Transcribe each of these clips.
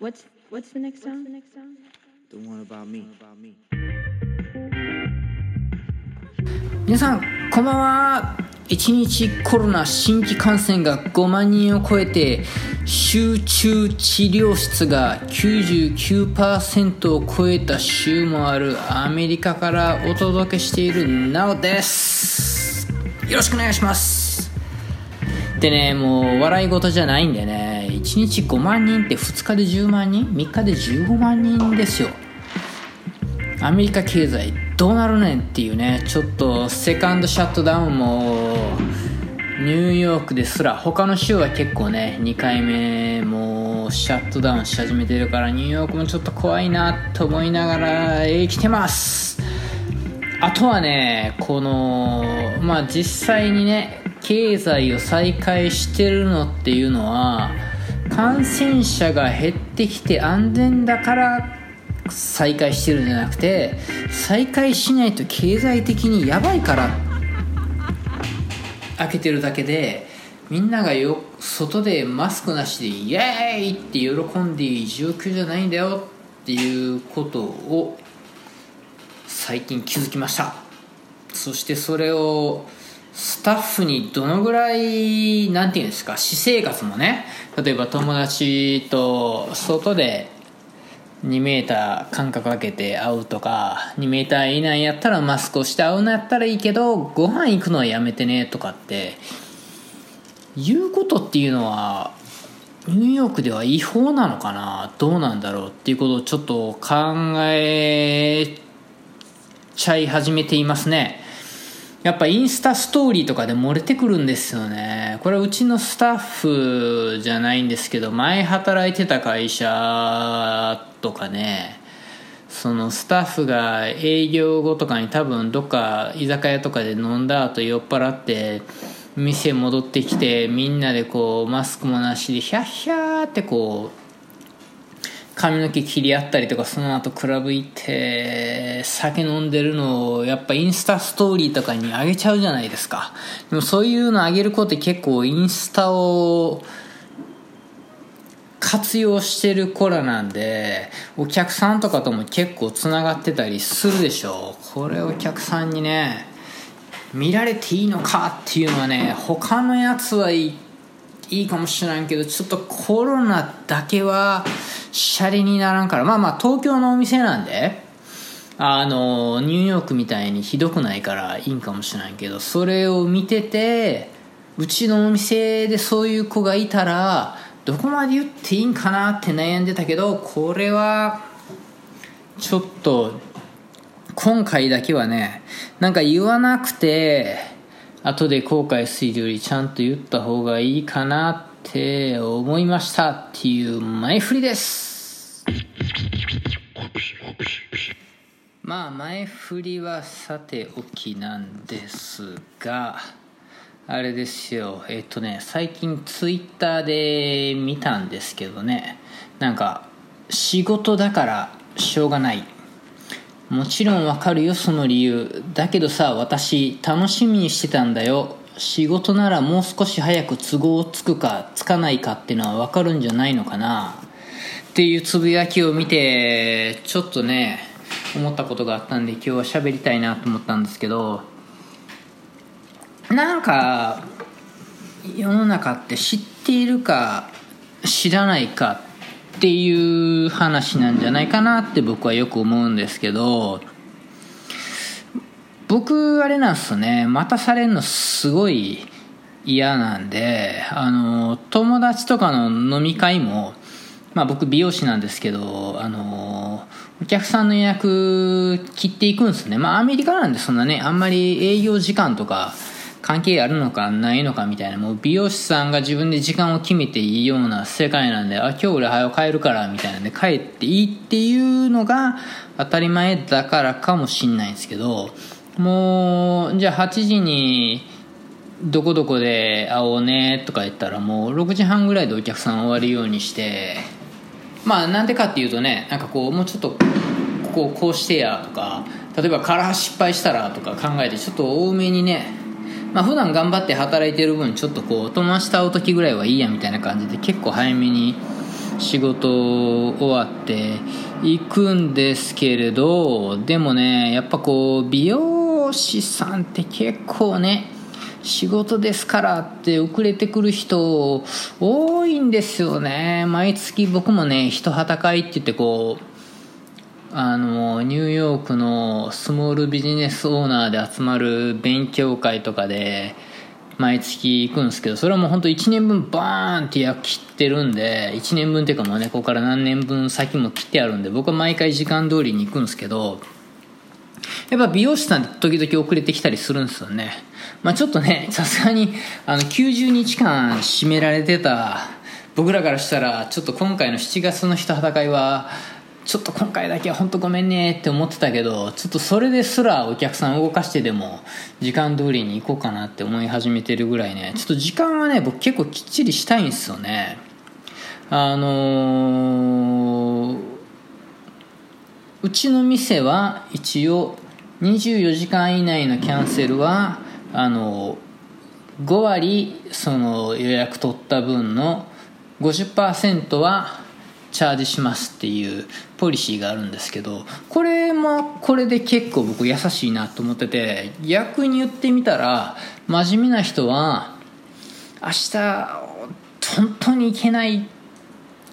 What's what's the next song? The one about me. 皆さんこんばんは1日コロナ新規感染が5万人を超えて集中治療室が99%を超えた週もあるアメリカからお届けしているなおですよろしくお願いしますでねもう笑い事じゃないんでね1日5万人って2日で10万人3日で15万人ですよ。アメリカ経済どうなるねんっていうねちょっとセカンドシャットダウンもニューヨークですら他の州は結構ね2回目もシャットダウンし始めてるからニューヨークもちょっと怖いなと思いながら生きてます。あとはねこのまあ実際にね経済を再開してるのっていうのは感染者が減ってきて安全だから再開してるんじゃなくて再開しないと経済的にやばいから開けてるだけでみんながよ外でマスクなしでイエーイって喜んでいい状況じゃないんだよっていうことを最近気づきました。そしてそれをスタッフにどのぐらいなんていうんですか私生活もね。例えば友達と外で2メーター間隔空けて会うとか2メーター以内やったらマスクをして会うのやったらいいけどご飯行くのはやめてねとかって言うことっていうのはニューヨークでは違法なのかな？どうなんだろうっていうことをちょっと考えちゃい始めていますね。やっぱインスタストーリーとかで漏れてくるんですよね。これうちのスタッフじゃないんですけど前働いてた会社とかねそのスタッフが営業後とかに多分どっか居酒屋とかで飲んだ後酔っ払って店戻ってきてみんなでこうマスクもなしでヒャッヒャーってこう髪の毛切り合ったりとかその後クラブ行って酒飲んでるのをやっぱインスタストーリーとかに上げちゃうじゃないですか。でもそういうの上げる子って結構インスタを活用してる子らなんでお客さんとかとも結構つながってたりするでしょこれお客さんにね見られていいのかっていうのはね他のやつはいいいいかもしれないけどちょっとコロナだけはシャレにならんから。まあまあ東京のお店なんであのニューヨークみたいにひどくないからいいんかもしれないけどそれを見ててうちのお店でそういう子がいたらどこまで言っていいんかなって悩んでたけどこれはちょっと今回だけはねなんか言わなくて後で後悔するよりちゃんと言った方がいいかなってて思いましたっていう前振りです。まあ前振りはさておきなんですがあれですよ。えっとね最近ツイッターで見たんですけどね。なんか仕事だからしょうがない。もちろんわかるよその理由。だけどさ私楽しみにしてたんだよ。仕事ならもう少し早く都合つくかつかないかっていうのはわかるんじゃないのかな。っていうつぶやきを見てちょっとね思ったことがあったんで今日は喋りたいなと思ったんですけどなんか世の中って知っているか知らないかっていう話なんじゃないかなって僕はよく思うんですけど僕あれなんですね。待たされるのすごい嫌なんであの友達とかの飲み会もまあ僕美容師なんですけどあのお客さんの予約切っていくんですね。まあアメリカなんでそんなねあんまり営業時間とか関係あるのかないのかみたいなもう美容師さんが自分で時間を決めていいような世界なんであ今日俺早く帰るからみたいなんで帰っていいっていうのが当たり前だからかもしんないんですけどもうじゃあ8時にどこどこで会おうねとか言ったらもう6時半ぐらいでお客さん終わるようにしてまあなんでかっていうとねなんかこうもうちょっとこここうしてやとか例えばカラー失敗したらとか考えてちょっと多めにねまあ普段頑張って働いてる分ちょっとこう友達と会う時ぐらいはいいやみたいな感じで結構早めに仕事終わって行くんですけれどでもねやっぱこう美容師さんって結構ね仕事ですからって遅れてくる人多いんですよね。毎月僕もね人はた会って言ってこうあのニューヨークのスモールビジネスオーナーで集まる勉強会とかで毎月行くんですけどそれはもう本当1年分バーンって焼き切ってるんで1年分っていうかもうねここから何年分先も切ってあるんで僕は毎回時間通りに行くんですけどやっぱ美容師さんって時々遅れてきたりするんですよね。まあちょっとね さすがにあの90日間締められてた僕らからしたらちょっと今回の7月の人戦いはちょっと今回だけは本当ごめんねって思ってたけどちょっとそれですらお客さん動かしてでも時間通りに行こうかなって思い始めてるぐらいねちょっと時間はね僕結構きっちりしたいんですよね。あのー、うちの店は一応24時間以内のキャンセルはあの5割その予約取った分の50%はチャージしますっていうポリシーがあるんですけどこれもこれで結構僕優しいなと思ってて逆に言ってみたら真面目な人は明日本当に行けない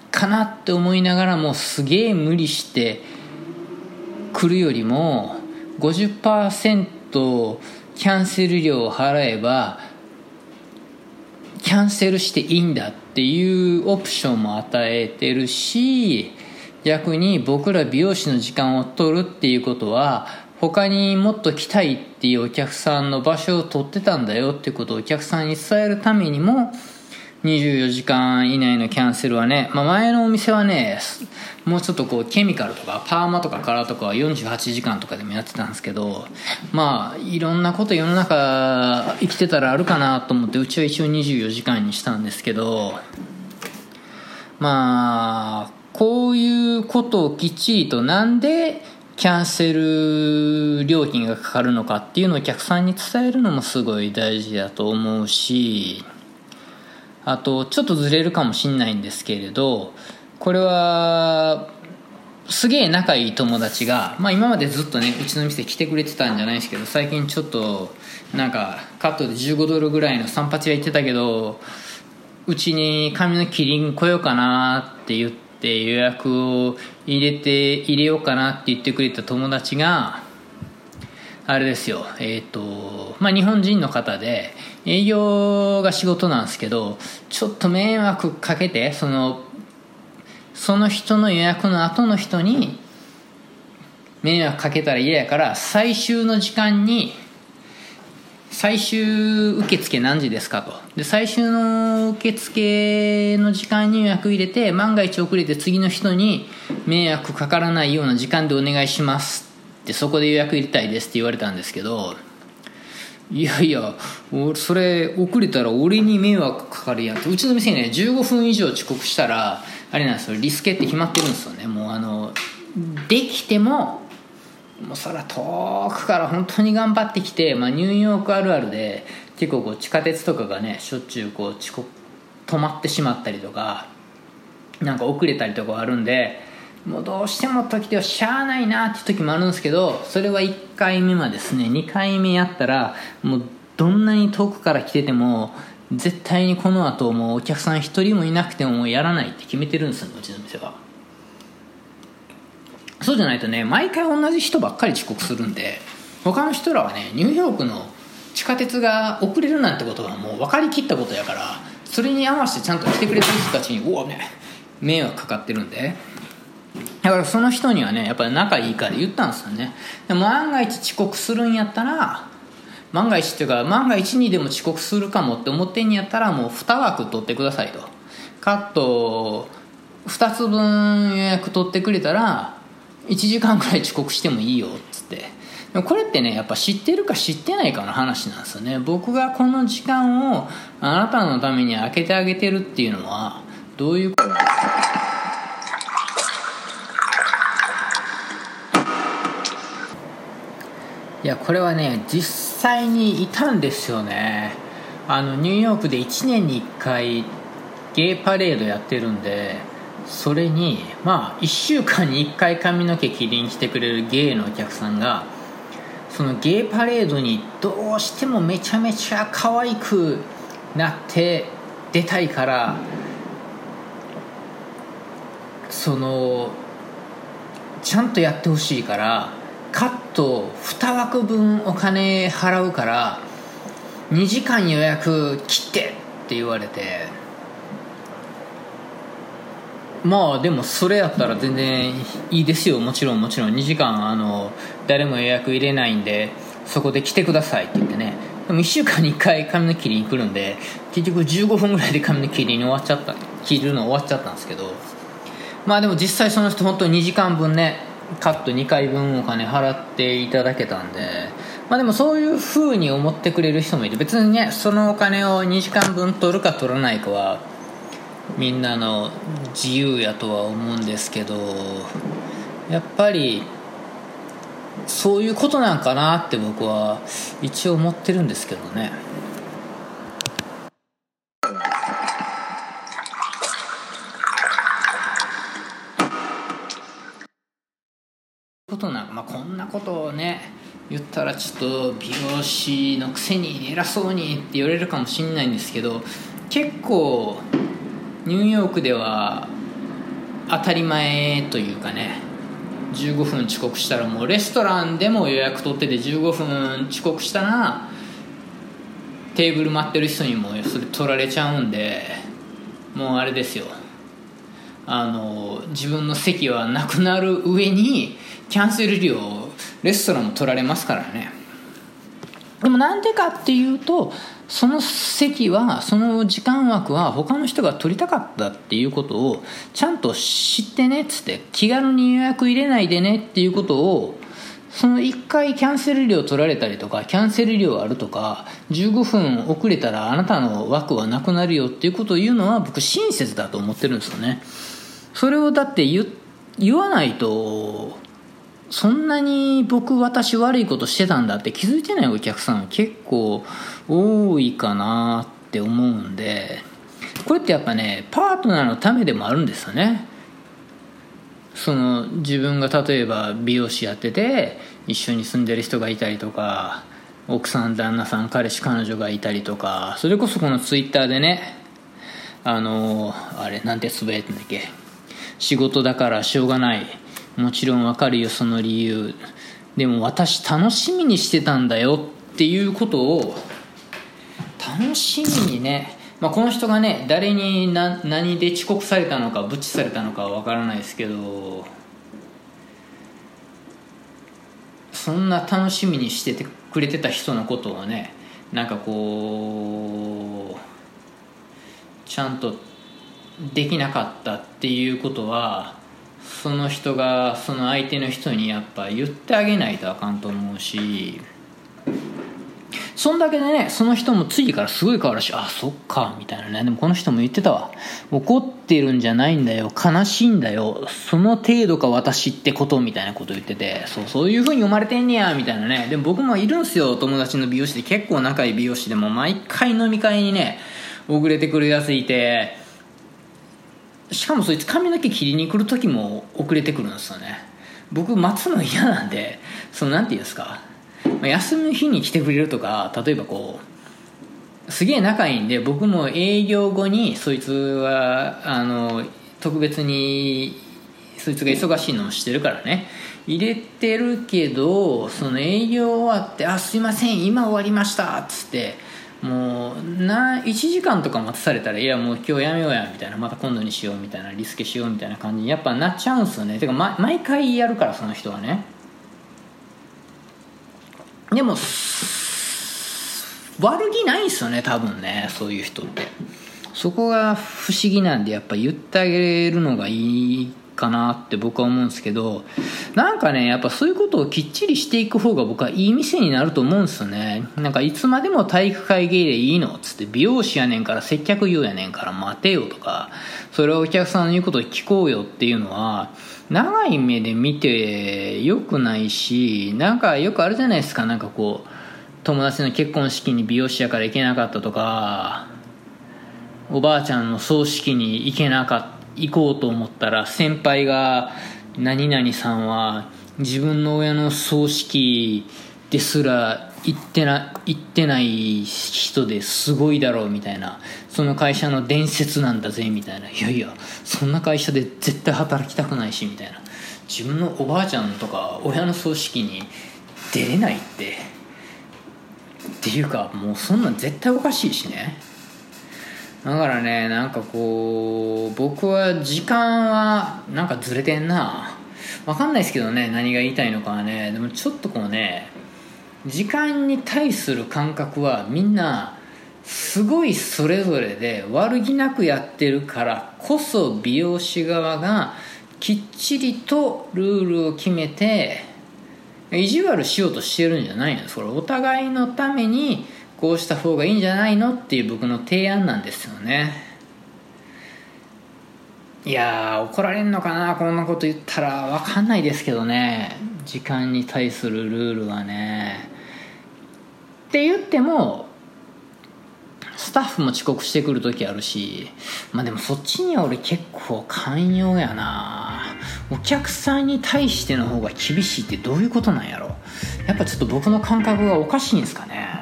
かなって思いながらもすげえ無理して来るよりも50%キャンセル料を払えばキャンセルしていいんだっていうオプションも与えてるし逆に僕ら美容師の時間を取るっていうことは他にもっと来たいっていうお客さんの場所を取ってたんだよってことをお客さんに伝えるためにも24時間以内のキャンセルはね、まあ、前のお店はねもうちょっとこうケミカルとかパーマとかカラーとかは48時間とかでもやってたんですけどまあいろんなこと世の中生きてたらあるかなと思ってうちは一応24時間にしたんですけどまあこういうことをきっちりとなんでキャンセル料金がかかるのかっていうのをお客さんに伝えるのもすごい大事だと思うしあとちょっとずれるかもしんないんですけれどこれはすげえ仲いい友達が、まあ、今までずっとねうちの店来てくれてたんじゃないですけど最近ちょっとなんかカットで15ドルぐらいの散髪屋行ってたけどうちに髪の切り来ようかなって言って予約を入れて入れようかなって言ってくれた友達があれですよえっ、ー、とまあ日本人の方で営業が仕事なんですけどちょっと迷惑かけてそのその人の予約の後の人に迷惑かけたら嫌やから最終の時間に最終受付何時ですかと。で最終の受付の時間に予約入れて万が一遅れて次の人に迷惑かからないような時間でお願いしますってそこで予約入れたいですって言われたんですけどいやいやそれ遅れたら俺に迷惑かかるやんって。うちの店ね15分以上遅刻したらあれなんですよリスケって決まってるんですよね。もうあのできてももうそら遠くから本当に頑張ってきて、まあ、ニューヨークあるあるで結構こう地下鉄とかがねしょっちゅうこう遅刻止まってしまったりとかなんか遅れたりとかあるんでもうどうしても時ではしゃあないなっていう時もあるんですけどそれは1回目はですね。2回目やったらもうどんなに遠くから来てても絶対にこの後もうお客さん一人もいなくてももやらないって決めてるんですようちの店は。そうじゃないとね毎回同じ人ばっかり遅刻するんで他の人らはねニューヨークの地下鉄が遅れるなんてことがもう分かりきったことやからそれに合わせてちゃんと来てくれてる人たちにおおね迷惑かかってるんでだからその人にはねやっぱり仲いいから言ったんですよね。でも万が一遅刻するんやったら万が一っていうか万が一にでも遅刻するかもって思ってんやったらもう2枠取ってくださいと。カット2つ分予約取ってくれたら1時間くらい遅刻してもいいよっつって。でもこれってねやっぱ知ってるか知ってないかの話なんですよね。僕がこの時間をあなたのために空けてあげてるっていうのはどういうことなんですか？いやこれはね実際にいたんですよね。あのニューヨークで1年に1回ゲイパレードやってるんでそれにまあ1週間に1回髪の毛切りに来てくれるゲイのお客さんがそのゲイパレードにどうしてもめちゃめちゃ可愛くなって出たいからそのちゃんとやってほしいからカット2枠分お金払うから2時間予約切ってって言われて。まあでもそれやったら全然いいですよ。もちろんもちろん。2時間あの誰も予約入れないんでそこで来てくださいって言ってね。でも1週間に1回髪の切りに来るんで結局15分ぐらいで髪の切りに終わっちゃった切るの終わっちゃったんですけど。まあでも実際その人本当に2時間分ねカット2回分お金払っていただけたんでまあでもそういう風に思ってくれる人もいて別にねそのお金を2時間分取るか取らないかはみんなの自由やとは思うんですけどやっぱりそういうことなんかなって僕は一応思ってるんですけどね。こん、なことをね言ったらちょっと美容師のくせに偉そうにって言われるかもしれないんですけど結構ニューヨークでは当たり前というかね15分遅刻したらもうレストランでも予約取ってて15分遅刻したらテーブル待ってる人にもそれ取られちゃうんでもうあれですよ。あの自分の席はなくなる上にキャンセル料レストランも取られますからね。でもなんでかっていうとその席はその時間枠は他の人が取りたかったっていうことをちゃんと知ってねっつって気軽に予約入れないでねっていうことをその1回キャンセル料取られたりとかキャンセル料あるとか15分遅れたらあなたの枠はなくなるよっていうことを言うのは僕親切だと思ってるんですよね。それをだって言言わないとそんなに僕私悪いことしてたんだって気づいてないお客さん結構多いかなって思うんでこれってやっぱねパートナーのためでもあるんですよね。その自分が例えば美容師やってて一緒に住んでる人がいたりとか奥さん旦那さん彼氏彼女がいたりとかそれこそこのツイッターでねあのあれなんてつぶやいてんだっけ？仕事だからしょうがない。もちろんわかるよその理由。でも私楽しみにしてたんだよっていうことを楽しみにね、まあ、この人がね誰に何何で遅刻されたのかブチされたのかはわからないですけどそんな楽しみにしててくれてた人のことをねなんかこうちゃんとできなかったっていうことはその人がその相手の人にやっぱ言ってあげないとあかんと思うしそんだけでねその人も次からすごい変わるしあそっかみたいなね。でもこの人も言ってたわ。怒ってるんじゃないんだよ。悲しいんだよ。その程度か私ってことみたいなこと言っててそうそういう風に生まれてんねやみたいなね。でも僕もいるんすよ。友達の美容師で。結構仲いい美容師でも毎回飲み会にね遅れてくるやついてしかもそいつ髪の毛切りに来る時も遅れてくるんですよね。僕待つの嫌なんでそのなんて言うんですか。休みの日に来てくれるとか例えばこうすげえ仲いいんで僕も営業後にそいつはあの特別にそいつが忙しいのをしてるからね。入れてるけどその営業終わって「あすいません今終わりました」っつってもうな1時間とか待たされたらいやもう今日やめようやみたいなまた今度にしようみたいなリスケしようみたいな感じにやっぱなっちゃうんすよね。てか、ま、毎回やるからその人はね。でも悪気ないんすよね多分ねそういう人って。そこが不思議なんでやっぱ言ってあげるのがいいかなって僕は思うんですけどなんかねやっぱそういうことをきっちりしていく方が僕はいい店になると思うんですよね。なんかいつまでも体育会芸でいいのっつって美容師やねんから接客業やねんから待てよとかそれはお客さんの言うことを聞こうよっていうのは長い目で見て良くないしなんかよくあるじゃないですか。なんかこう友達の結婚式に美容師やから行けなかったとかおばあちゃんの葬式に行けなかった。行こうと思ったら先輩が「何々さんは自分の親の葬式ですら行ってな行ってない人ですごいだろうみたいなその会社の伝説なんだぜみたいな。いやいやそんな会社で絶対働きたくないしみたいな。自分のおばあちゃんとか親の葬式に出れないって。っていうかもうそんなん絶対おかしいしね。だからねなんかこう僕は時間はなんかずれてんな。わかんないですけどね何が言いたいのかはね。でもちょっとこうね時間に対する感覚はみんなすごいそれぞれで悪気なくやってるからこそ美容師側がきっちりとルールを決めて意地悪しようとしてるんじゃないの。それお互いのためにこうした方がいいんじゃないのっていう僕の提案なんですよね。いや怒られんのかなこんなこと言ったら分かんないですけどね。時間に対するルールはね。って言ってもスタッフも遅刻してくる時あるしまあでもそっちには俺結構寛容やな。お客さんに対しての方が厳しいってどういうことなんやろ。やっぱちょっと僕の感覚がおかしいんですかね。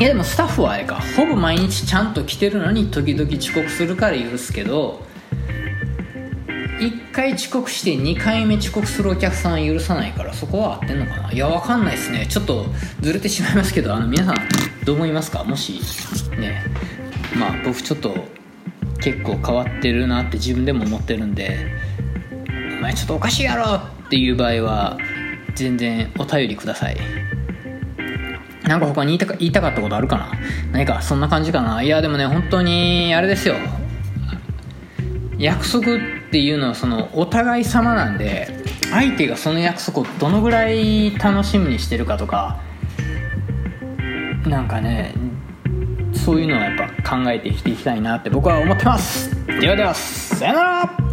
いやでもスタッフはあれか。ほぼ毎日ちゃんと来てるのに時々遅刻するから許すけど1回遅刻して2回目遅刻するお客さんは許さないからそこは合ってんのかな。いやわかんないですね。ちょっとずれてしまいますけどあの皆さんどう思いますか？もしねまあ僕ちょっと結構変わってるなって自分でも思ってるんでお前ちょっとおかしいやろっていう場合は全然お便りください。なんか他に言いたか言いたかったことあるかな？何かそんな感じかな？いやでもね本当にあれですよ。約束っていうのはそのお互い様なんで相手がその約束をどのぐらい楽しみにしてるかとかなんかねそういうのはやっぱ考えて生きていきたいなって僕は思ってます。ではではさよなら！